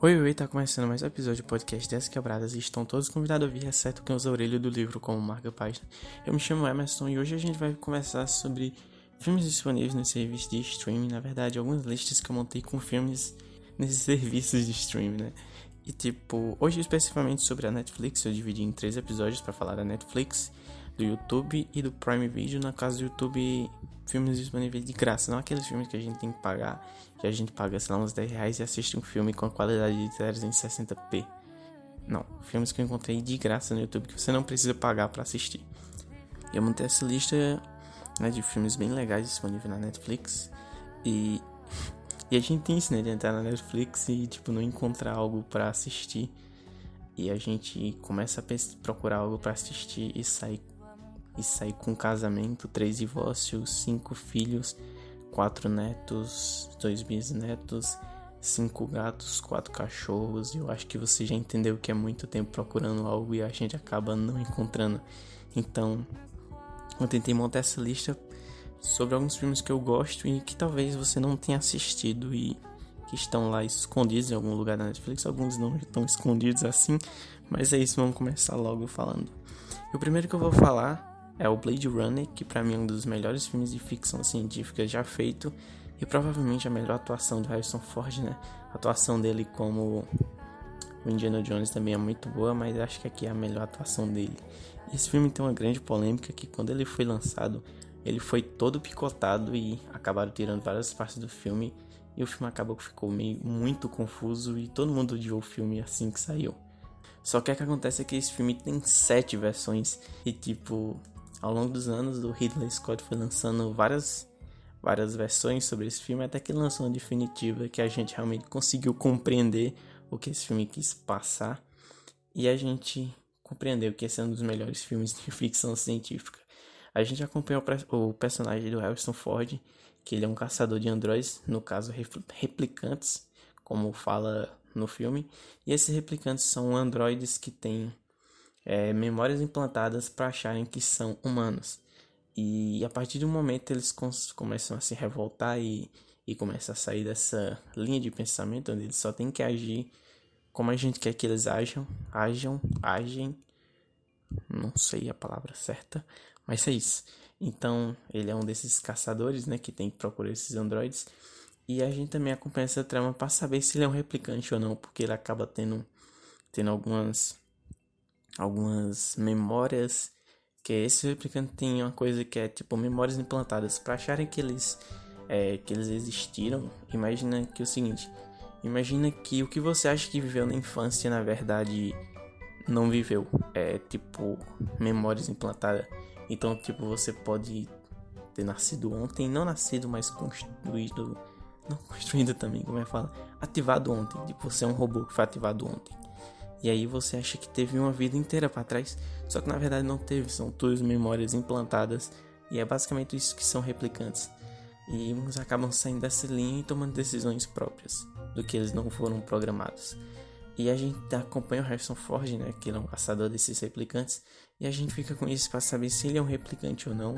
Oi, oi, tá começando mais um episódio do podcast 10 Quebradas e estão todos convidados a ouvir, exceto quem usa a orelha do livro como marca página. Eu me chamo Emerson e hoje a gente vai conversar sobre filmes disponíveis no serviço de streaming, na verdade, algumas listas que eu montei com filmes nesses serviços de streaming, né? E tipo, hoje especificamente sobre a Netflix, eu dividi em três episódios para falar da Netflix, do YouTube e do Prime Video. Na casa do YouTube, filmes disponíveis de graça, não aqueles filmes que a gente tem que pagar, que a gente paga, sei lá, uns 10 reais e assiste um filme com a qualidade de 360p. Não, filmes que eu encontrei de graça no YouTube que você não precisa pagar para assistir. Eu montei essa lista né, de filmes bem legais disponíveis na Netflix. E, e a gente tem isso, né, de entrar na Netflix e, tipo, não encontrar algo para assistir. E a gente começa a procurar algo para assistir e sair e sair com casamento, três divórcios, cinco filhos, quatro netos, dois bisnetos, cinco gatos, quatro cachorros. Eu acho que você já entendeu que é muito tempo procurando algo e a gente acaba não encontrando. Então, eu tentei montar essa lista sobre alguns filmes que eu gosto e que talvez você não tenha assistido e que estão lá escondidos em algum lugar da Netflix. Alguns não estão escondidos assim, mas é isso, vamos começar logo falando. E o primeiro que eu vou falar é o Blade Runner, que para mim é um dos melhores filmes de ficção científica já feito e provavelmente a melhor atuação do Harrison Ford, né? A atuação dele como o Indiana Jones também é muito boa, mas acho que aqui é a melhor atuação dele. Esse filme tem uma grande polêmica que quando ele foi lançado, ele foi todo picotado e acabaram tirando várias partes do filme e o filme acabou que ficou meio muito confuso e todo mundo odiou o filme assim que saiu. Só que o que acontece é que esse filme tem sete versões e tipo ao longo dos anos, o Ridley Scott foi lançando várias, várias versões sobre esse filme, até que lançou uma definitiva que a gente realmente conseguiu compreender o que esse filme quis passar. E a gente compreendeu que esse é um dos melhores filmes de ficção científica. A gente acompanhou o personagem do Harrison Ford, que ele é um caçador de androides, no caso replicantes, como fala no filme. E esses replicantes são androides que têm é, memórias implantadas para acharem que são humanos. E a partir do momento eles começam a se revoltar e, e começam a sair dessa linha de pensamento onde eles só têm que agir como a gente quer que eles ajam, ajam, agem. Não sei a palavra certa, mas é isso. Então, ele é um desses caçadores, né, que tem que procurar esses androides. E a gente também acompanha essa trama para saber se ele é um replicante ou não, porque ele acaba tendo, tendo algumas algumas memórias que esse replicante tem uma coisa que é tipo memórias implantadas para acharem que eles é, que eles existiram. Imagina que é o seguinte, imagina que o que você acha que viveu na infância na verdade não viveu. É tipo memórias implantadas. Então tipo você pode ter nascido ontem, não nascido, mas construído, não construído também, como é que fala, ativado ontem. Tipo você é um robô que foi ativado ontem. E aí você acha que teve uma vida inteira para trás, só que na verdade não teve, são todas memórias implantadas e é basicamente isso que são replicantes. E uns acabam saindo dessa linha e tomando decisões próprias do que eles não foram programados. E a gente acompanha o Harrison Ford, né, que ele é um caçador desses replicantes, e a gente fica com isso para saber se ele é um replicante ou não,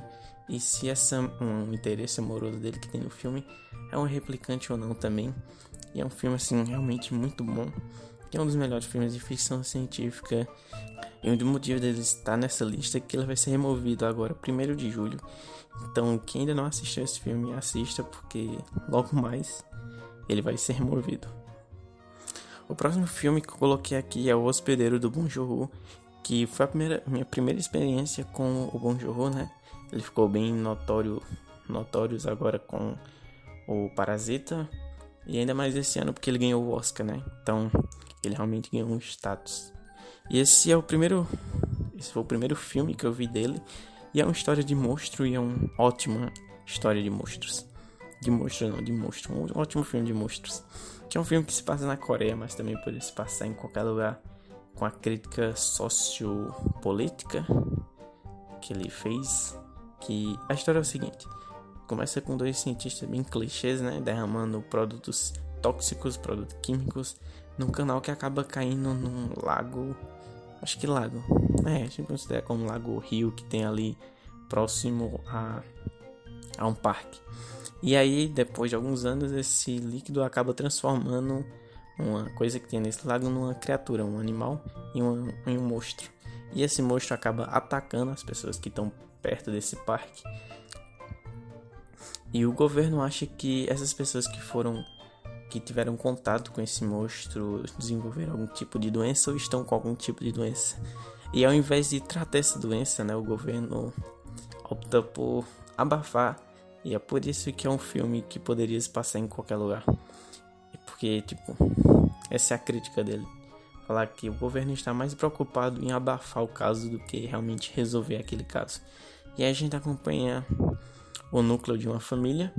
e se essa um interesse amoroso dele que tem no filme é um replicante ou não também. E é um filme assim realmente muito bom que é um dos melhores filmes de ficção científica. E um dos motivos dele estar nessa lista é que ele vai ser removido agora, 1 de julho. Então, quem ainda não assistiu esse filme, assista, porque logo mais ele vai ser removido. O próximo filme que eu coloquei aqui é O Hospedeiro do Bon que foi a primeira, minha primeira experiência com o Bon né? Ele ficou bem notório, notórios agora com o Parasita e ainda mais esse ano porque ele ganhou o Oscar, né? Então, ele realmente ganhou um status. E esse é o primeiro. Esse foi o primeiro filme que eu vi dele. E é uma história de monstro e é uma ótima história de monstros. De monstro não, de monstro. Um ótimo filme de monstros. Que é um filme que se passa na Coreia, mas também pode se passar em qualquer lugar. Com a crítica sociopolítica que ele fez. Que a história é o seguinte. Começa com dois cientistas bem clichês, né? Derramando produtos tóxicos, produtos químicos num canal que acaba caindo num lago. Acho que lago. É, a gente considera como lago rio que tem ali próximo a, a um parque. E aí, depois de alguns anos, esse líquido acaba transformando uma coisa que tem nesse lago numa criatura, um animal e um, um monstro. E esse monstro acaba atacando as pessoas que estão perto desse parque. E o governo acha que essas pessoas que foram que tiveram contato com esse monstro desenvolveram algum tipo de doença ou estão com algum tipo de doença. E ao invés de tratar essa doença, né, o governo opta por abafar. E é por isso que é um filme que poderia se passar em qualquer lugar. Porque, tipo, essa é a crítica dele. Falar que o governo está mais preocupado em abafar o caso do que realmente resolver aquele caso. E a gente acompanha o núcleo de uma família.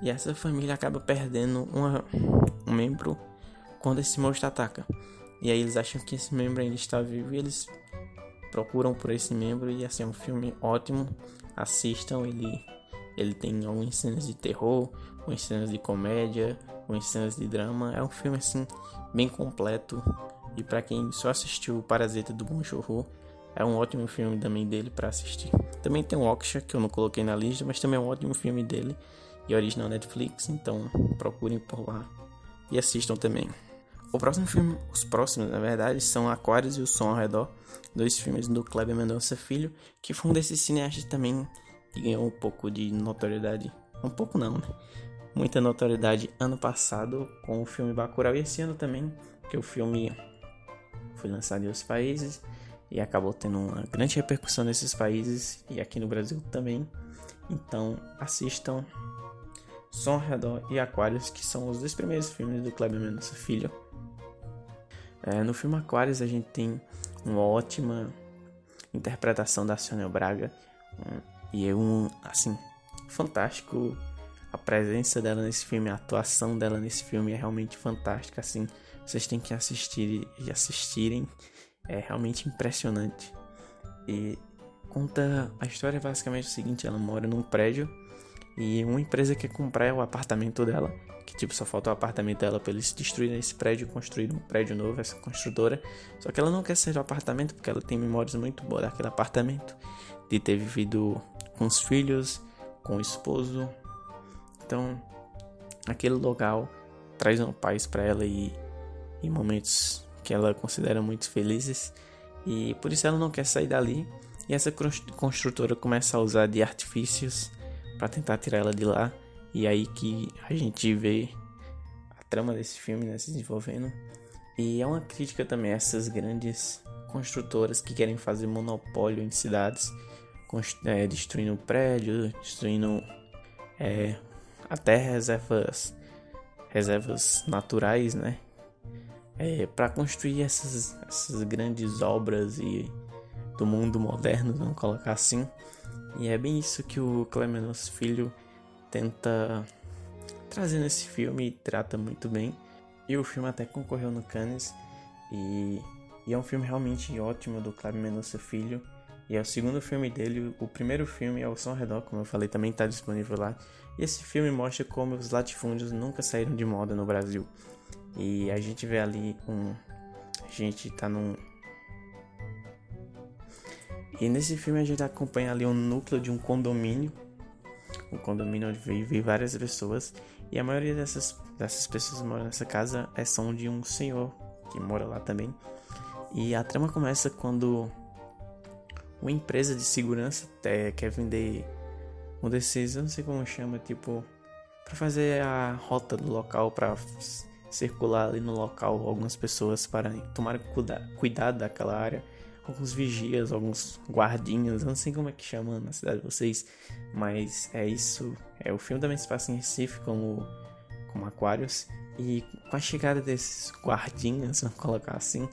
E essa família acaba perdendo uma, um membro quando esse monstro ataca. E aí eles acham que esse membro ainda está vivo e eles procuram por esse membro. E assim é um filme ótimo. Assistam, ele, ele tem algumas cenas de terror, algumas cenas de comédia, algumas cenas de drama. É um filme assim bem completo. E para quem só assistiu o Parasita do Bong é um ótimo filme também dele para assistir. Também tem o que eu não coloquei na lista, mas também é um ótimo filme dele e original Netflix, então procurem por lá e assistam também. O próximo filme, os próximos na verdade, são Aquários e o Som ao Redor, dois filmes do Kleber Mendonça Filho, que foi um desses cineastas também que ganhou um pouco de notoriedade, um pouco não, né? Muita notoriedade ano passado com o filme Bacurau e esse ano também, que o filme foi lançado em outros países e acabou tendo uma grande repercussão nesses países e aqui no Brasil também. Então assistam Som ao Redor e Aquários, que são os dois primeiros filmes do Kleber Mendonça Filho. É, no filme Aquários a gente tem uma ótima interpretação da Sônia Braga um, e é um assim fantástico a presença dela nesse filme, a atuação dela nesse filme é realmente fantástica assim. Vocês têm que assistir e assistirem é realmente impressionante. E conta a história basicamente o seguinte: ela mora num prédio e uma empresa quer comprar o apartamento dela, que tipo só falta o apartamento dela para eles destruírem esse prédio e construir um prédio novo, essa construtora. Só que ela não quer sair do apartamento porque ela tem memórias muito boas daquele apartamento, de ter vivido com os filhos, com o esposo. Então, aquele local traz uma paz para ela e, e momentos que ela considera muito felizes e por isso ela não quer sair dali. E essa construtora começa a usar de artifícios para tentar tirar ela de lá. E aí que a gente vê a trama desse filme né, se desenvolvendo. E é uma crítica também a essas grandes construtoras que querem fazer monopólio em cidades, é, destruindo prédios, destruindo é, até reservas, reservas naturais, né? É, para construir essas, essas grandes obras e do mundo moderno, vamos colocar assim. E é bem isso que o Clemens Filho tenta trazer nesse filme e trata muito bem. E o filme até concorreu no Cannes e, e é um filme realmente ótimo do Cláudio Filho. E é o segundo filme dele. O primeiro filme é o Som Redor, como eu falei, também está disponível lá. E esse filme mostra como os latifúndios nunca saíram de moda no Brasil. E a gente vê ali um. A gente tá num. E nesse filme a gente acompanha ali um núcleo de um condomínio. Um condomínio onde vive várias pessoas. E a maioria dessas, dessas pessoas que moram nessa casa é, são de um senhor que mora lá também. E a trama começa quando uma empresa de segurança é, quer vender um desses, eu não sei como chama, tipo, para fazer a rota do local para circular ali no local algumas pessoas para tomar cuida cuidado daquela área. Alguns vigias, alguns guardinhas, não sei como é que chama na cidade de vocês, mas é isso. É, o filme também se passa em Recife, como, como Aquários. E com a chegada desses guardinhas, vamos colocar assim,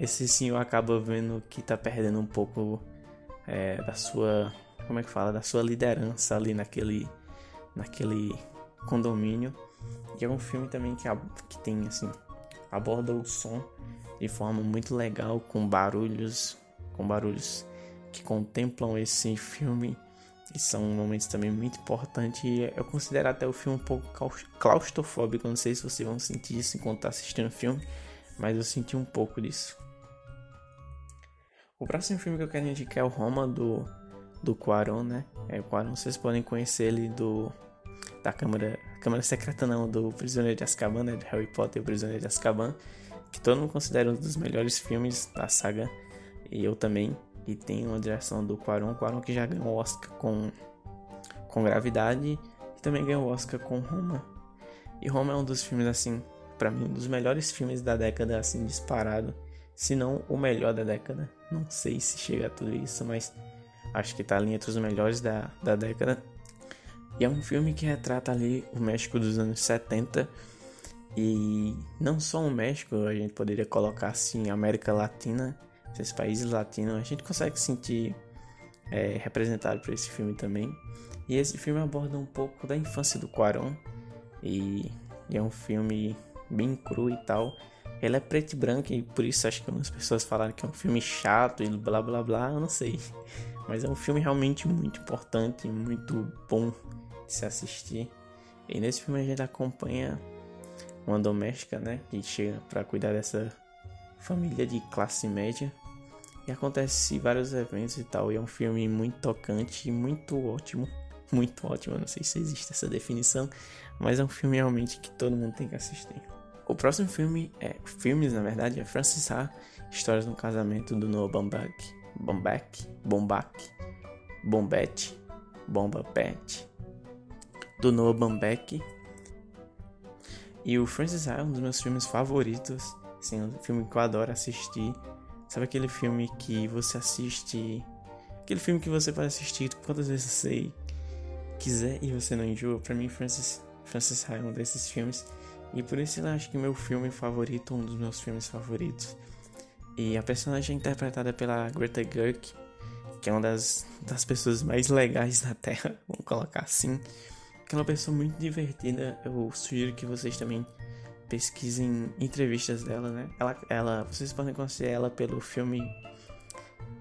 esse senhor acaba vendo que tá perdendo um pouco é, da sua. Como é que fala? Da sua liderança ali naquele, naquele condomínio e é um filme também que, que tem, assim, aborda o som de forma muito legal, com barulhos, com barulhos que contemplam esse filme e são momentos também muito importantes. E eu considero até o filme um pouco claustrofóbico. Não sei se vocês vão sentir isso enquanto tá assistindo o filme, mas eu senti um pouco disso. O próximo filme que eu quero indicar é o Roma do, do Quaron, né? É, o Quaron vocês podem conhecer ele do da Câmara Câmara Secreta não, do Prisioneiro de Azkaban, né? De Harry Potter e o Prisioneiro de Azkaban. Que todo mundo considera um dos melhores filmes da saga. E eu também. E tem uma direção do Quaron. Quaron que já ganhou o Oscar com, com Gravidade. E também ganhou o Oscar com Roma. E Roma é um dos filmes, assim, para mim, um dos melhores filmes da década, assim, disparado. Se não o melhor da década. Não sei se chega a tudo isso, mas acho que tá ali entre os melhores da, da década. E é um filme que retrata ali o México dos anos 70. E não só o México, a gente poderia colocar assim, América Latina, esses países latinos, a gente consegue sentir é, representado por esse filme também. E esse filme aborda um pouco da infância do Quaron. E, e é um filme bem cru e tal. Ele é preto e branco e por isso acho que algumas pessoas falaram que é um filme chato e blá blá blá, eu não sei. Mas é um filme realmente muito importante, muito bom se assistir. E nesse filme a gente acompanha uma doméstica, né, que chega para cuidar dessa família de classe média. E acontece vários eventos e tal. E é um filme muito tocante muito ótimo. Muito ótimo, não sei se existe essa definição, mas é um filme realmente que todo mundo tem que assistir. O próximo filme é filmes, na verdade, é Francis Ha, Histórias no Casamento do Noah Baumbach, Baumbach, Baumbach, Bombette, Bomba Pet, do Noah. E o Francis Ha é um dos meus filmes favoritos, assim, um filme que eu adoro assistir. Sabe aquele filme que você assiste, aquele filme que você pode assistir quantas vezes você quiser e você não enjoa? Para mim, Francis, Francis Ha é um desses filmes. E por isso eu acho que meu filme favorito, um dos meus filmes favoritos. E a personagem é interpretada pela Greta Gerwig, que é uma das, das pessoas mais legais da Terra, vamos colocar assim que é uma pessoa muito divertida. Eu sugiro que vocês também pesquisem entrevistas dela, né? Ela, ela, vocês podem conhecer ela pelo filme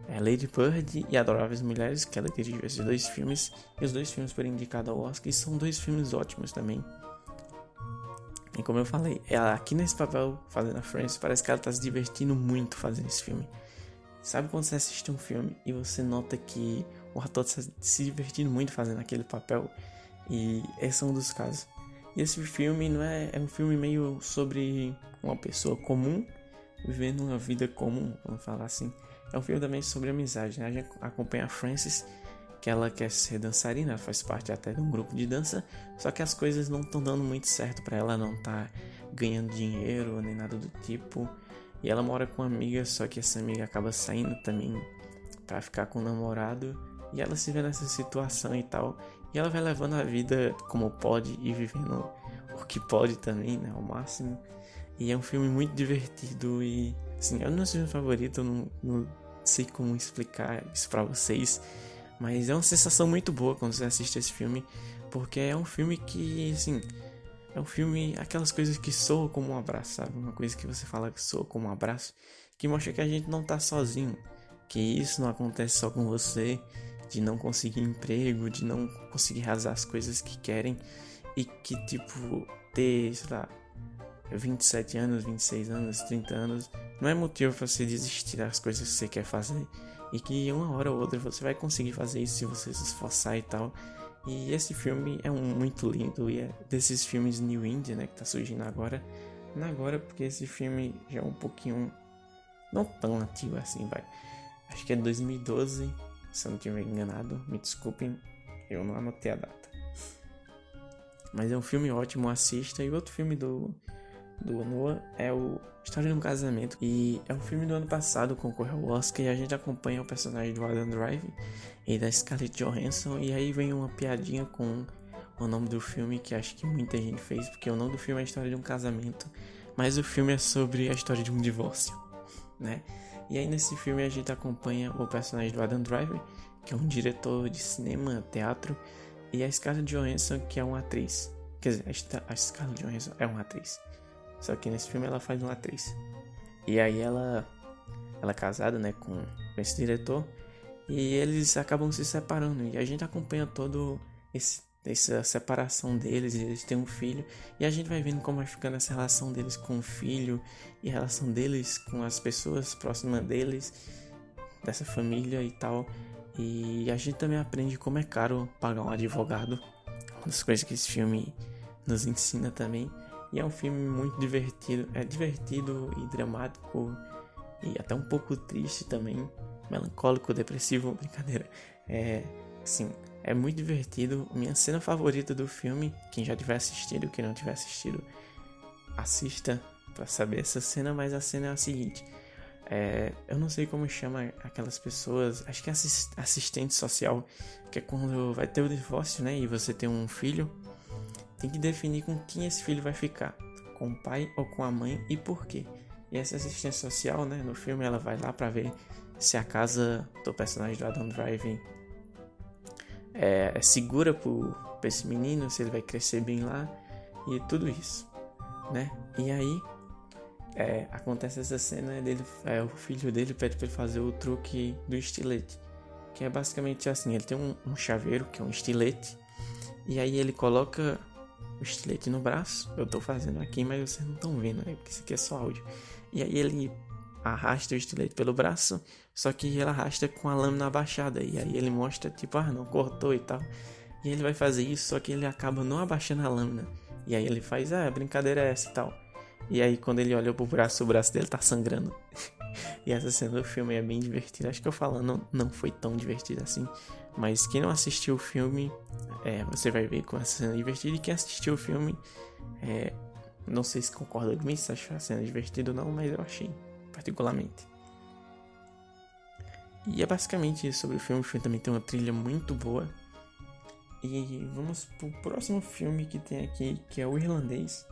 é, Lady Bird e Adoráveis Mulheres, que ela dirigiu esses dois filmes. E os dois filmes foram indicados ao Oscar e são dois filmes ótimos também. E como eu falei, ela aqui nesse papel, fazendo a Friends, parece que ela tá se divertindo muito fazendo esse filme. Sabe quando você assiste um filme e você nota que o ator está se divertindo muito fazendo aquele papel? E esse é um dos casos. E esse filme não é, é um filme meio sobre uma pessoa comum vivendo uma vida comum, vamos falar assim. É um filme também sobre amizade, né? A gente acompanha a Frances, que ela quer ser dançarina, faz parte até de um grupo de dança, só que as coisas não estão dando muito certo para ela, não tá ganhando dinheiro nem nada do tipo. E ela mora com uma amiga, só que essa amiga acaba saindo também para ficar com o namorado, e ela se vê nessa situação e tal. E ela vai levando a vida como pode e vivendo o que pode também, né? Ao máximo. E é um filme muito divertido e, assim, é dos meus filmes favoritos. Eu não, não sei como explicar isso pra vocês. Mas é uma sensação muito boa quando você assiste esse filme. Porque é um filme que, assim, é um filme, aquelas coisas que soam como um abraço, sabe? Uma coisa que você fala que soa como um abraço, que mostra que a gente não tá sozinho, que isso não acontece só com você, de não conseguir emprego, de não conseguir realizar as coisas que querem e que, tipo, ter, sei lá, 27 anos, 26 anos, 30 anos, não é motivo para você desistir das coisas que você quer fazer e que uma hora ou outra você vai conseguir fazer isso se você se esforçar e tal. E esse filme é um muito lindo e é desses filmes New Indie, né, que tá surgindo agora. Não agora porque esse filme já é um pouquinho não tão ativo assim, vai. Acho que é 2012 se eu não estiver enganado, me desculpem, eu não anotei a data. Mas é um filme ótimo, assista. E outro filme do, do Noah é o História de um Casamento. E é um filme do ano passado, concorreu ao Oscar. E a gente acompanha o personagem do Adam Drive e da Scarlett Johansson. E aí vem uma piadinha com o nome do filme que acho que muita gente fez. Porque o nome do filme é História de um Casamento. Mas o filme é sobre a história de um divórcio, né? E aí nesse filme a gente acompanha o personagem do Adam Driver, que é um diretor de cinema, teatro, e a Scarlett Johansson, que é uma atriz. Quer dizer, a Scarlett Johansson é uma atriz. Só que nesse filme ela faz uma atriz. E aí ela ela é casada, né, com esse diretor, e eles acabam se separando e a gente acompanha todo esse essa separação deles, eles têm um filho, e a gente vai vendo como vai ficando essa relação deles com o filho e a relação deles com as pessoas próximas deles, dessa família e tal. E a gente também aprende como é caro pagar um advogado. Uma das coisas que esse filme nos ensina também. E é um filme muito divertido, é divertido e dramático e até um pouco triste também, melancólico, depressivo, brincadeira. É, sim, é muito divertido. Minha cena favorita do filme, quem já tiver assistido, quem não tiver assistido, assista para saber essa cena, mas a cena é a seguinte. É, eu não sei como chama aquelas pessoas, acho que é assistente social, que é quando vai ter o divórcio, né? E você tem um filho, tem que definir com quem esse filho vai ficar, com o pai ou com a mãe e por quê. E essa assistente social, né? No filme ela vai lá para ver se a casa do personagem do Adam Driver é, é segura para esse menino, se ele vai crescer bem lá e tudo isso, né? E aí é, acontece essa cena dele, é, o filho dele pede para ele fazer o truque do estilete, que é basicamente assim, ele tem um, um chaveiro que é um estilete e aí ele coloca o estilete no braço. Eu tô fazendo aqui, mas vocês não estão vendo, né? Porque isso aqui é só áudio. E aí ele arrasta o estilete pelo braço, só que ele arrasta com a lâmina abaixada. E aí ele mostra, tipo, ah, não cortou e tal. E ele vai fazer isso, só que ele acaba não abaixando a lâmina. E aí ele faz, ah, a brincadeira é essa e tal. E aí quando ele olha pro braço, o braço dele tá sangrando. e essa cena do filme é bem divertida. Acho que eu falando não foi tão divertida assim. Mas quem não assistiu o filme, é, você vai ver com essa cena divertida. E quem assistiu o filme, é, não sei se concorda comigo, se achou a cena divertida ou não, mas eu achei, particularmente. E é basicamente isso sobre o filme. O filme também tem uma trilha muito boa. E vamos pro próximo filme que tem aqui, que é o Irlandês,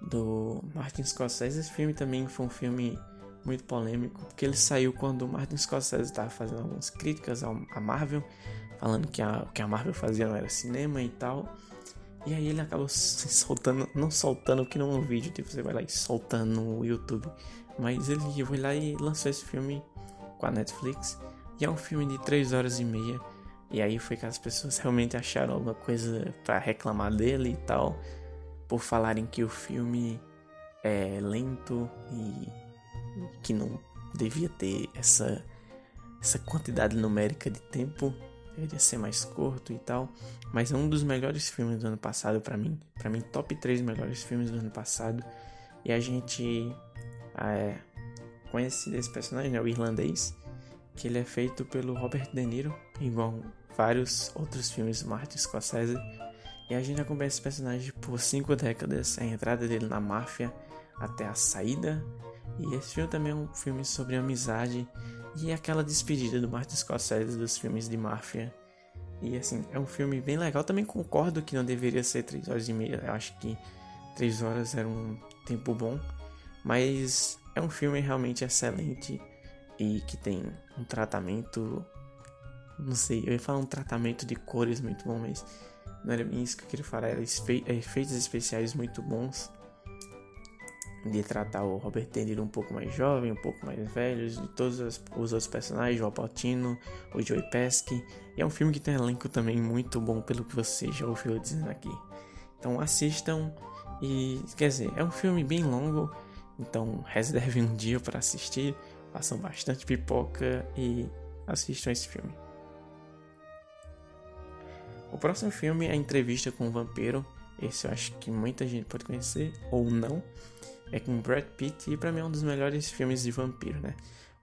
do Martin Scorsese. Esse filme também foi um filme muito polêmico, porque ele saiu quando o Martin Scorsese estava fazendo algumas críticas à Marvel, falando que a, que a Marvel fazia não era cinema e tal. E aí ele acabou soltando, não soltando que não é um vídeo, tipo, você vai lá e soltando no YouTube. Mas ele foi lá e lançou esse filme com a Netflix. E é um filme de 3 horas e meia. E aí foi que as pessoas realmente acharam alguma coisa para reclamar dele e tal. Por falarem que o filme é lento e que não devia ter essa, essa quantidade numérica de tempo, deveria ser mais curto e tal. Mas é um dos melhores filmes do ano passado para mim. para mim, top 3 melhores filmes do ano passado. E a gente é, conhece esse personagem, né, o irlandês, que ele é feito pelo Robert De Niro, igual vários outros filmes do Martin Scorsese. E a gente acompanha esse personagem por cinco décadas, a entrada dele na máfia até a saída e esse filme também é um filme sobre amizade e aquela despedida do Martin Scorsese dos filmes de máfia. E assim, é um filme bem legal. Também concordo que não deveria ser 3 horas e meia. Eu acho que 3 horas era um tempo bom. Mas é um filme realmente excelente e que tem um tratamento. Não sei, eu ia falar um tratamento de cores muito bom, mas não era isso que eu queria falar. Era efeitos especiais muito bons de tratar o Robert De Niro um pouco mais jovem, um pouco mais velho, de todos os, os outros personagens, o Alpatino, o Joey Pesci. E é um filme que tem um elenco também muito bom, pelo que você já ouviu dizendo aqui. Então assistam e, quer dizer, é um filme bem longo, então reserve um dia para assistir, façam bastante pipoca e assistam esse filme. O próximo filme é a Entrevista com o Vampiro. Esse eu acho que muita gente pode conhecer ou não é com Brad Pitt e para mim é um dos melhores filmes de vampiro, né?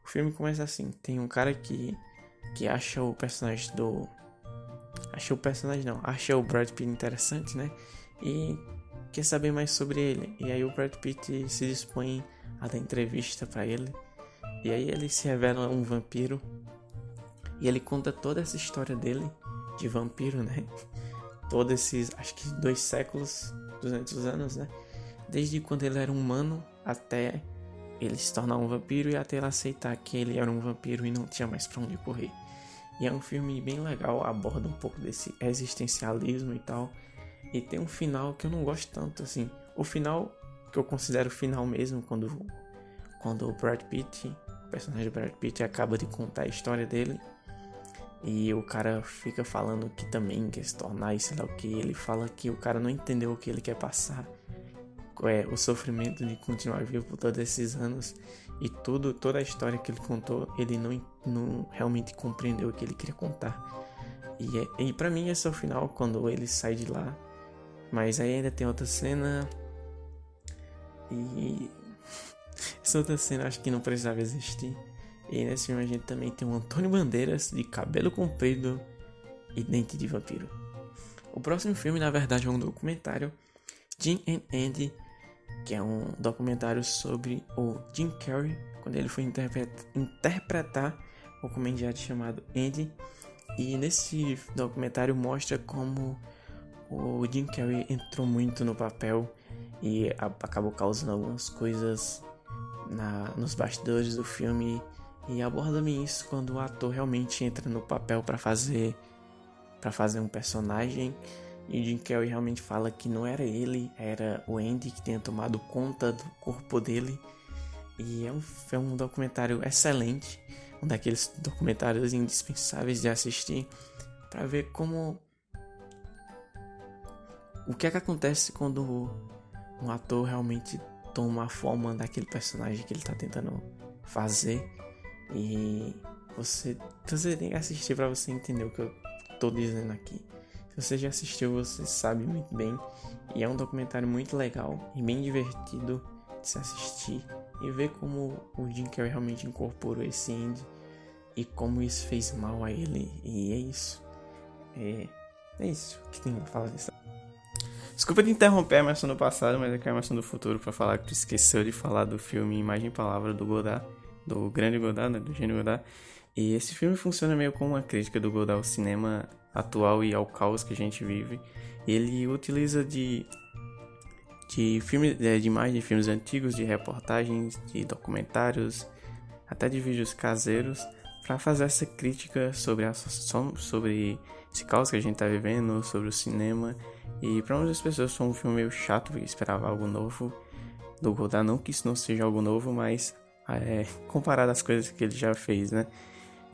O filme começa assim, tem um cara que que acha o personagem do acha o personagem não, acha o Brad Pitt interessante, né? E quer saber mais sobre ele. E aí o Brad Pitt se dispõe a dar entrevista para ele. E aí ele se revela um vampiro. E ele conta toda essa história dele de vampiro, né? Todos esses, acho que dois séculos, 200 anos, né? Desde quando ele era humano até ele se tornar um vampiro e até ele aceitar que ele era um vampiro e não tinha mais para onde correr. E é um filme bem legal, aborda um pouco desse existencialismo e tal. E tem um final que eu não gosto tanto, assim. O final que eu considero o final mesmo, quando, quando o Brad Pitt, o personagem Brad Pitt, acaba de contar a história dele. E o cara fica falando que também quer se tornar e sei lá o que. Ele fala que o cara não entendeu o que ele quer passar é, o sofrimento de continuar vivo por todos esses anos e tudo, toda a história que ele contou, ele não, não realmente compreendeu o que ele queria contar. E, é, e para mim esse é o final, quando ele sai de lá, Mas aí ainda tem outra cena. E. Essa outra cena acho que não precisava existir. E nesse filme a gente também tem o Antônio Bandeiras de cabelo comprido e dente de vampiro. O próximo filme, na verdade, é um documentário, Jim and Andy, que é um documentário sobre o Jim Carrey, quando ele foi interpretar o comediante chamado Andy. E nesse documentário mostra como o Jim Carrey entrou muito no papel e acabou causando algumas coisas na, nos bastidores do filme e aborda me isso quando o ator realmente entra no papel para fazer para fazer um personagem e Jim Carrey realmente fala que não era ele, era o Andy que tinha tomado conta do corpo dele. E é um, é um documentário excelente, um daqueles documentários indispensáveis de assistir para ver como o que é que acontece quando um ator realmente toma a forma daquele personagem que ele está tentando fazer e você, você tem que assistir para você entender o que eu tô dizendo aqui. Você já assistiu, você sabe muito bem. E é um documentário muito legal e bem divertido de se assistir e ver como o Jim Carrey realmente incorporou esse indie e como isso fez mal a ele. E é isso. É, é isso que tem pra falar disso. Desculpa de interromper a Emerson do passado, mas é que a Emerson do futuro para falar que tu esqueceu de falar do filme Imagem e Palavra do Godard, do grande Godard, né, do gênio Godard. E esse filme funciona meio como uma crítica do Godard ao cinema atual e ao caos que a gente vive. Ele utiliza de de filmes é, de imagens de filmes antigos, de reportagens, de documentários, até de vídeos caseiros para fazer essa crítica sobre a sobre esse caos que a gente está vivendo, sobre o cinema. E para muitas pessoas foi um filme meio chato, porque esperava algo novo do Godard, não que isso não seja algo novo, mas é, comparado às coisas que ele já fez, né?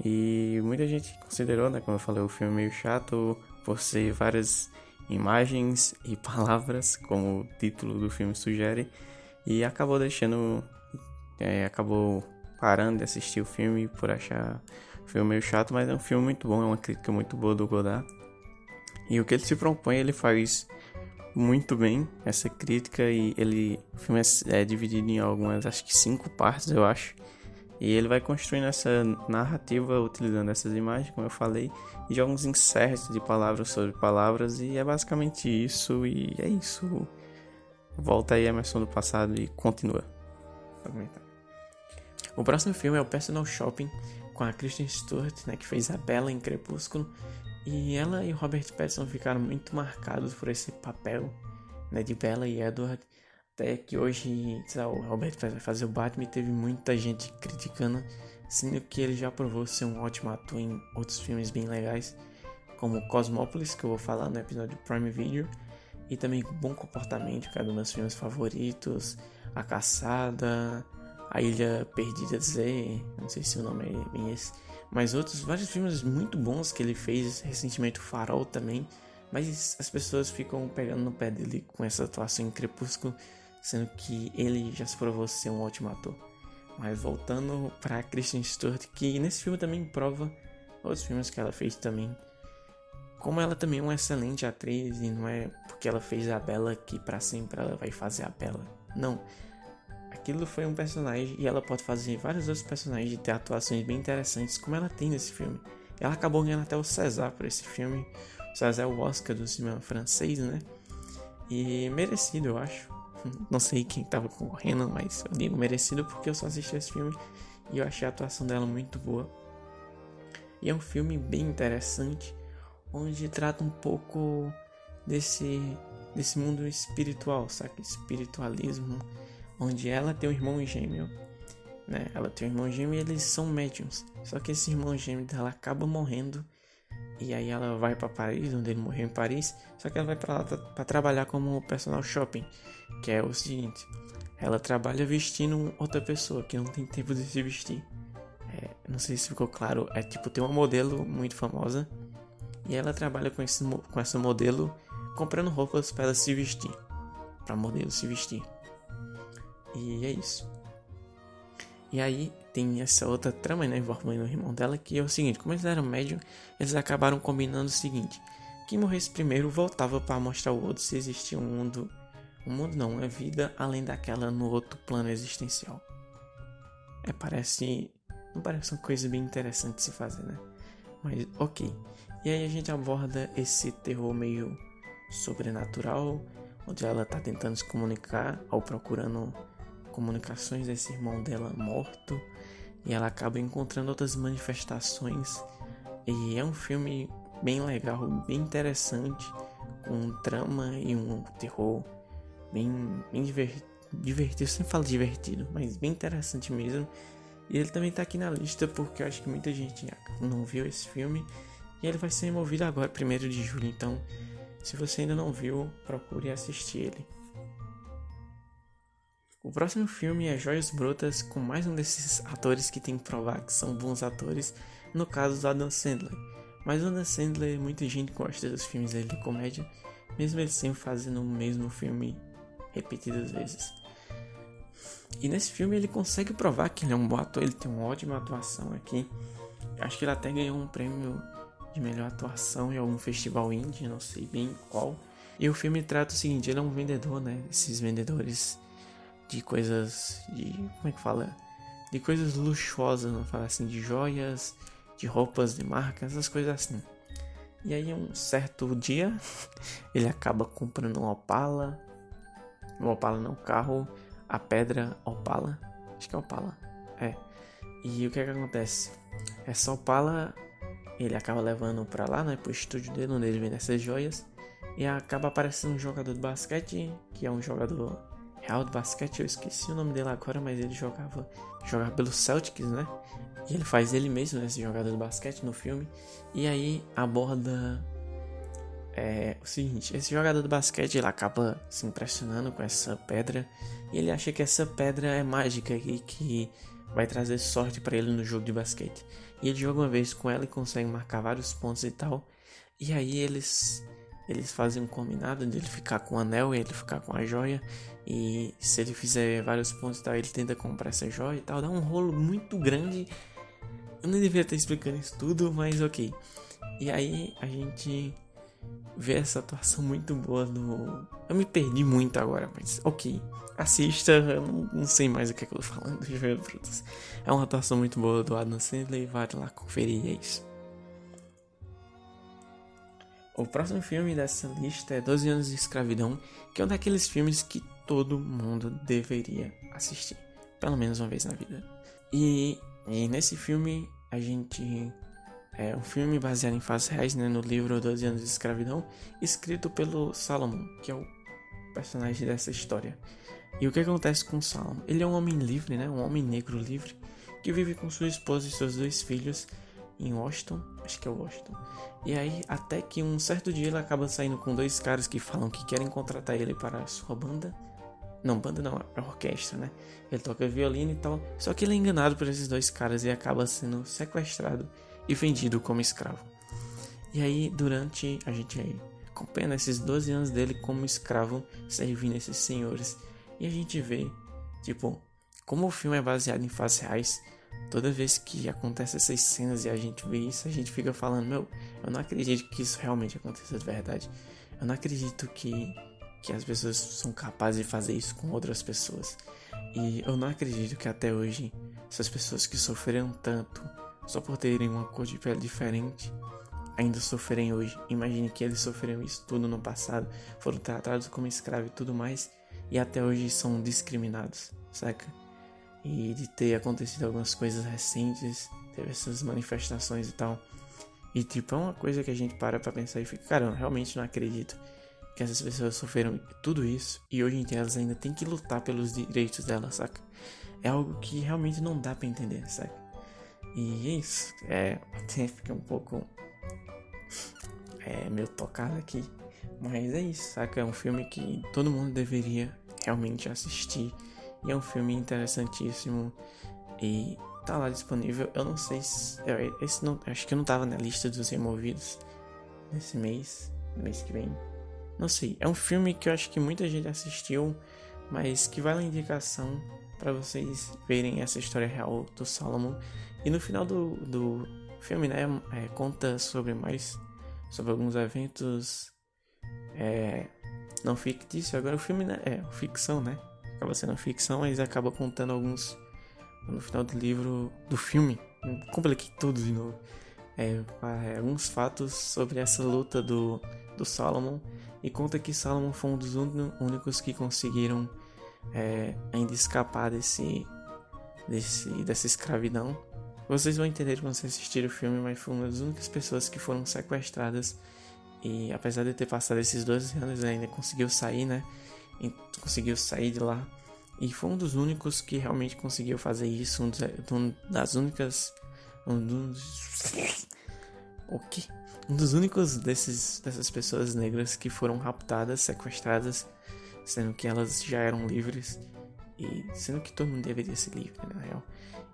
E muita gente considerou, né, como eu falei, o filme meio chato por ser várias imagens e palavras, como o título do filme sugere, e acabou deixando, é, acabou parando de assistir o filme por achar o filme meio chato, mas é um filme muito bom, é uma crítica muito boa do Godard. E o que ele se propõe, ele faz muito bem essa crítica e ele o filme é, é dividido em algumas, acho que cinco partes, eu acho. E ele vai construindo essa narrativa utilizando essas imagens, como eu falei, e de alguns inserts de palavras sobre palavras, e é basicamente isso, e é isso. Volta aí Emerson do passado e continua. O próximo filme é o Personal Shopping, com a Kristen Stewart, né, que fez a Bella em Crepúsculo, e ela e o Robert Pattinson ficaram muito marcados por esse papel né, de Bella e Edward, até que hoje, lá, o Roberto vai fazer o Batman e teve muita gente criticando, sendo que ele já provou ser um ótimo ator em outros filmes bem legais, como Cosmópolis, que eu vou falar no episódio Prime Video, e também Bom Comportamento, que é um dos meus filmes favoritos, A Caçada, A Ilha Perdida Z, não sei se o nome é bem esse, mas outros vários filmes muito bons que ele fez, recentemente o Farol também, mas as pessoas ficam pegando no pé dele com essa atuação em Crepúsculo, sendo que ele já se provou ser um ótimo ator. Mas voltando para Kristen Stewart, que nesse filme também prova outros filmes que ela fez também. Como ela também é uma excelente atriz e não é porque ela fez a Bela que para sempre ela vai fazer a Bela. Não. Aquilo foi um personagem e ela pode fazer vários outros personagens e ter atuações bem interessantes como ela tem nesse filme. Ela acabou ganhando até o César por esse filme. O César é o Oscar do cinema francês, né? E merecido, eu acho. Não sei quem tava concorrendo, mas eu digo merecido porque eu só assisti esse filme e eu achei a atuação dela muito boa. E é um filme bem interessante, onde trata um pouco desse, desse mundo espiritual, sabe? Espiritualismo, onde ela tem um irmão gêmeo, né? Ela tem um irmão gêmeo e eles são médiums. Só que esse irmão gêmeo dela acaba morrendo e aí ela vai para Paris, onde ele morreu em Paris. Só que ela vai para lá para trabalhar como personal shopping, que é o seguinte: ela trabalha vestindo outra pessoa que não tem tempo de se vestir. É, não sei se ficou claro, é tipo tem uma modelo muito famosa e ela trabalha com esse com essa modelo comprando roupas para ela se vestir, para modelo se vestir. E é isso. E aí tem essa outra trama, né, envolvendo o irmão dela, que é o seguinte, como eles eram médium, eles acabaram combinando o seguinte, quem morresse primeiro voltava para mostrar ao outro se existia um mundo. Um mundo não, uma vida além daquela no outro plano existencial. É, parece. Não parece uma coisa bem interessante de se fazer, né? Mas ok. E aí a gente aborda esse terror meio sobrenatural, onde ela tá tentando se comunicar ou procurando comunicações desse irmão dela morto e ela acaba encontrando outras manifestações e é um filme bem legal, bem interessante, com um trama e um terror bem, bem divertido. Eu sempre falo divertido, mas bem interessante mesmo. E ele também tá aqui na lista porque eu acho que muita gente não viu esse filme. E ele vai ser removido agora, 1 de julho. Então, se você ainda não viu, procure assistir ele. O próximo filme é Joias Brotas, com mais um desses atores que tem que provar que são bons atores, no caso do Adam Sandler. Mas o Adam Sandler, muita gente gosta dos filmes dele de comédia, mesmo ele sempre fazendo o mesmo filme repetidas vezes. E nesse filme ele consegue provar que ele é um bom ator, ele tem uma ótima atuação aqui. Acho que ele até ganhou um prêmio de melhor atuação em algum festival indie, não sei bem qual. E o filme trata o seguinte, ele é um vendedor, né? Esses vendedores de coisas de como é que fala? De coisas luxuosas vamos falar assim de joias de roupas de marca essas coisas assim. E aí um certo dia ele acaba comprando um Opala. Um Opala não carro a pedra Opala. Acho que é Opala é. E o que é que acontece? Essa Opala ele acaba levando para lá né pro estúdio dele onde ele vende essas joias. E acaba aparecendo um jogador de basquete que é um jogador Real do basquete, eu esqueci o nome dele agora, mas ele jogava, jogava pelo Celtics, né? E ele faz ele mesmo, esse jogador de basquete no filme. E aí aborda é, o seguinte: esse jogador de basquete ele acaba se impressionando com essa pedra. E ele acha que essa pedra é mágica e que vai trazer sorte para ele no jogo de basquete. E ele joga uma vez com ela e consegue marcar vários pontos e tal. E aí eles eles fazem um combinado de ele ficar com o anel e ele ficar com a joia. E se ele fizer vários pontos e tal, ele tenta comprar essa joia e tal. Dá um rolo muito grande. Eu não deveria estar explicando isso tudo, mas ok. E aí a gente vê essa atuação muito boa do. Eu me perdi muito agora, mas ok. Assista, eu não, não sei mais o que, é que eu tô falando. É uma atuação muito boa do Adam Sandler e vai lá conferir, é isso. O próximo filme dessa lista é 12 anos de escravidão, que é um daqueles filmes que todo mundo deveria assistir, pelo menos uma vez na vida. E, e nesse filme a gente é um filme baseado em fatos reais, né, no livro 12 anos de escravidão, escrito pelo Salomon, que é o personagem dessa história. E o que acontece com Salomon? Ele é um homem livre, né, um homem negro livre, que vive com sua esposa e seus dois filhos em Washington, acho que é Washington. E aí, até que um certo dia ele acaba saindo com dois caras que falam que querem contratar ele para a sua banda. Não, banda não, é orquestra, né? Ele toca violino e tal. Só que ele é enganado por esses dois caras e acaba sendo sequestrado e vendido como escravo. E aí, durante a gente acompanha esses 12 anos dele como escravo, servindo esses senhores. E a gente vê, tipo, como o filme é baseado em fatos reais, Toda vez que acontece essas cenas e a gente vê isso, a gente fica falando: Meu, eu não acredito que isso realmente aconteça de verdade. Eu não acredito que, que as pessoas são capazes de fazer isso com outras pessoas. E eu não acredito que até hoje essas pessoas que sofreram tanto só por terem uma cor de pele diferente ainda sofrem hoje. Imagine que eles sofreram isso tudo no passado, foram tratados como escravos e tudo mais, e até hoje são discriminados, saca? E de ter acontecido algumas coisas recentes, teve essas manifestações e tal. E tipo, é uma coisa que a gente para pra pensar e fica, cara, eu realmente não acredito que essas pessoas sofreram tudo isso e hoje em dia elas ainda têm que lutar pelos direitos delas, saca? É algo que realmente não dá para entender, saca? E é isso, é, até fica um pouco é, meio tocado aqui, mas é isso, saca? É um filme que todo mundo deveria realmente assistir e é um filme interessantíssimo e tá lá disponível. Eu não sei se. Esse não, acho que não tava na lista dos removidos nesse mês, mês que vem. Não sei. É um filme que eu acho que muita gente assistiu, mas que vale a indicação para vocês verem essa história real do Solomon. E no final do, do filme, né, é, conta sobre mais sobre alguns eventos é, não fictícios. Agora o filme né, é ficção, né? Acaba sendo ficção, mas acaba contando alguns no final do livro, do filme. Compliquei tudo de novo. É, é, alguns fatos sobre essa luta do, do Solomon e conta que Solomon foi um dos únicos que conseguiram é, ainda escapar desse, desse, dessa escravidão. Vocês vão entender quando vocês assistirem o filme, mas foi uma das únicas pessoas que foram sequestradas e apesar de ter passado esses 12 anos, ainda conseguiu sair, né? E conseguiu sair de lá. E foi um dos únicos que realmente conseguiu fazer isso. Um, dos, um das únicas. Um dos. O quê? Um dos únicos desses, dessas pessoas negras que foram raptadas, sequestradas, sendo que elas já eram livres. E sendo que todo mundo deveria ser livre, na real.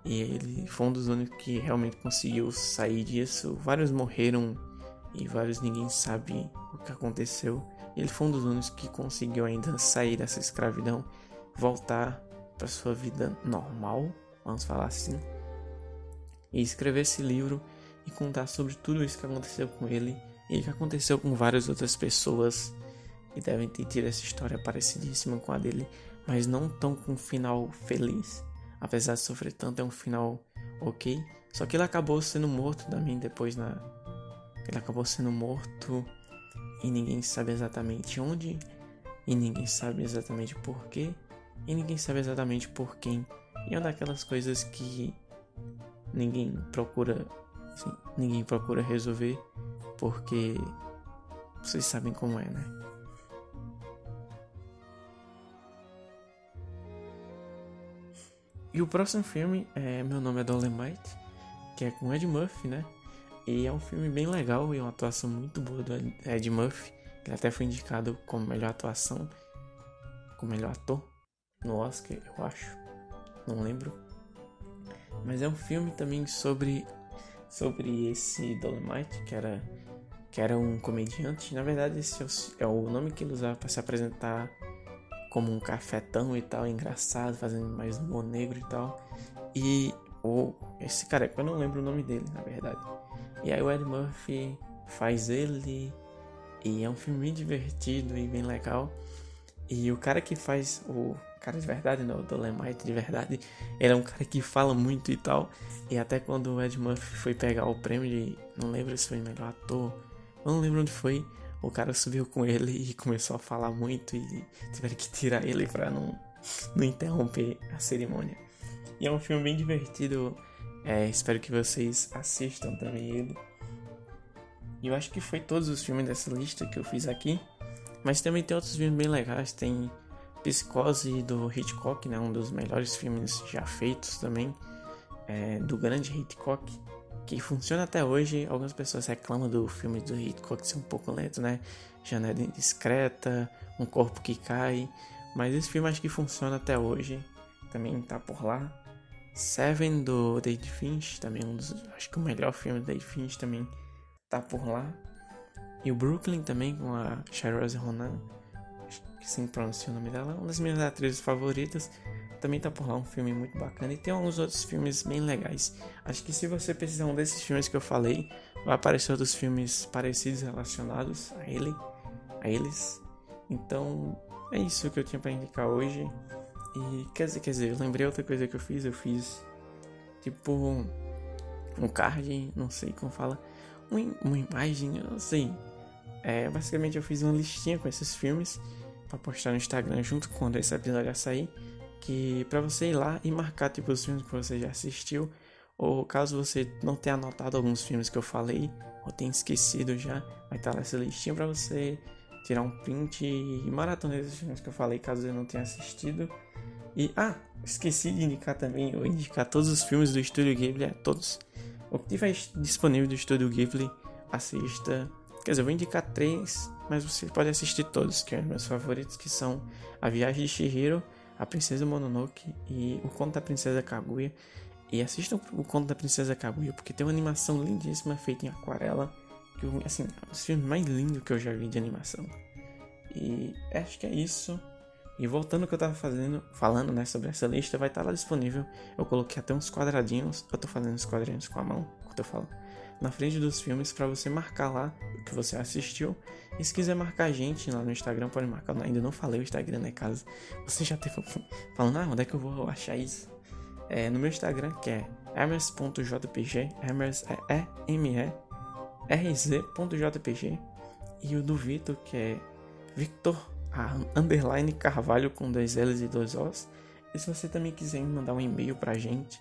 E ele foi um dos únicos que realmente conseguiu sair disso. Vários morreram e vários ninguém sabe o que aconteceu. Ele foi um dos únicos que conseguiu ainda sair dessa escravidão, voltar para sua vida normal, vamos falar assim, e escrever esse livro e contar sobre tudo isso que aconteceu com ele e que aconteceu com várias outras pessoas que devem ter tido essa história parecidíssima com a dele, mas não tão com um final feliz. Apesar de sofrer tanto, é um final ok. Só que ele acabou sendo morto também depois na, ele acabou sendo morto e ninguém sabe exatamente onde, e ninguém sabe exatamente porquê, e ninguém sabe exatamente por quem. E é uma daquelas coisas que ninguém procura, assim, ninguém procura resolver, porque vocês sabem como é, né? E o próximo filme é Meu Nome é Dolemite, que é com Ed Murphy, né? E é um filme bem legal e uma atuação muito boa do Ed Murphy. Ele até foi indicado como melhor atuação, como melhor ator no Oscar, eu acho. Não lembro. Mas é um filme também sobre sobre esse Dolomite, que era que era um comediante. Na verdade, esse é o é nome que ele usava para se apresentar como um cafetão e tal, engraçado, fazendo mais humor negro e tal. E o esse cara, eu não lembro o nome dele, na verdade. E aí o Ed Murphy faz ele e é um filme bem divertido e bem legal. E o cara que faz o cara de verdade, não, o Dolemite de verdade, ele é um cara que fala muito e tal. E até quando o Ed Murphy foi pegar o prêmio de, não lembro se foi melhor ator, não lembro onde foi, o cara subiu com ele e começou a falar muito e tiveram que tirar ele pra não, não interromper a cerimônia. E é um filme bem divertido, é, espero que vocês assistam também ele. E eu acho que foi todos os filmes dessa lista que eu fiz aqui. Mas também tem outros filmes bem legais. Tem Psicose do Hitchcock, né? Um dos melhores filmes já feitos também. É, do grande Hitchcock. Que funciona até hoje. Algumas pessoas reclamam do filme do Hitchcock ser um pouco lento, né? Janela indiscreta, um corpo que cai. Mas esse filme acho que funciona até hoje. Também tá por lá. Seven do David Finch, também um dos, acho que o melhor filme do David Finch também tá por lá. E o Brooklyn também com a Charlize Ronan, que sim pronuncia o nome dela, uma das minhas atrizes favoritas, também tá por lá um filme muito bacana e tem alguns outros filmes bem legais. Acho que se você precisar um desses filmes que eu falei, vai aparecer outros filmes parecidos relacionados a ele, a eles. Então, é isso que eu tinha para indicar hoje. E quer dizer, quer dizer, eu lembrei outra coisa que eu fiz, eu fiz tipo um card, não sei como fala, uma, uma imagem, eu não sei. É, basicamente eu fiz uma listinha com esses filmes para postar no Instagram junto quando esse episódio sair, que para você ir lá e marcar tipo os filmes que você já assistiu, ou caso você não tenha anotado alguns filmes que eu falei, ou tenha esquecido já, vai estar nessa listinha para você tirar um print e maratonar esses filmes que eu falei, caso eu não tenha assistido. E, ah, esqueci de indicar também, eu indicar todos os filmes do Estúdio Ghibli, é, todos. O que tiver disponível do Estúdio Ghibli, assista. Quer dizer, eu vou indicar três, mas você pode assistir todos, que são meus favoritos, que são A Viagem de Shihiro, A Princesa Mononoke e O Conto da Princesa Kaguya. E assistam o Conto da Princesa Kaguya, porque tem uma animação lindíssima feita em aquarela, que assim, é um dos filmes mais lindos que eu já vi de animação. E acho que é isso. E voltando ao que eu tava fazendo, falando, né, sobre essa lista, vai estar tá lá disponível. Eu coloquei até uns quadradinhos. Eu tô fazendo os quadradinhos com a mão, que eu falando. Na frente dos filmes para você marcar lá o que você assistiu. E se quiser marcar a gente lá no Instagram, pode marcar. Ainda não falei o Instagram, né? Caso você já esteja falando, ah, onde é que eu vou achar isso? É no meu Instagram, que é emers.jpg. Emers é E-M-E-R-Z.jpg. E o do Vitor, que é Victor underline Carvalho com dois L's e dois O's. E se você também quiser mandar um e-mail pra gente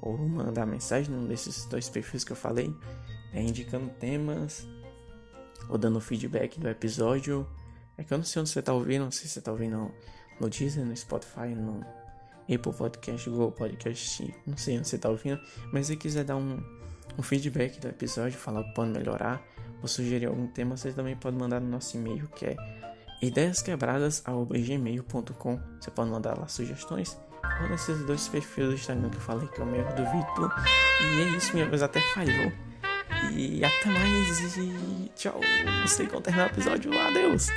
ou mandar mensagem num desses dois perfis que eu falei, é indicando temas ou dando feedback do episódio. É que eu não sei onde você tá ouvindo, não sei se você tá ouvindo no Deezer, no Spotify, no Apple Podcast, Google Podcast, não sei onde você tá ouvindo, mas se quiser dar um, um feedback do episódio, falar que pode melhorar, ou sugerir algum tema, você também pode mandar no nosso e-mail que é ideiasquebradas.gmail.com. Você pode mandar lá sugestões ou nesses dois perfis do Instagram que eu falei, que é o meu do Vitor. E é isso, minha coisa até falhou. E até mais e tchau. Não sei quando terminar o episódio. Adeus.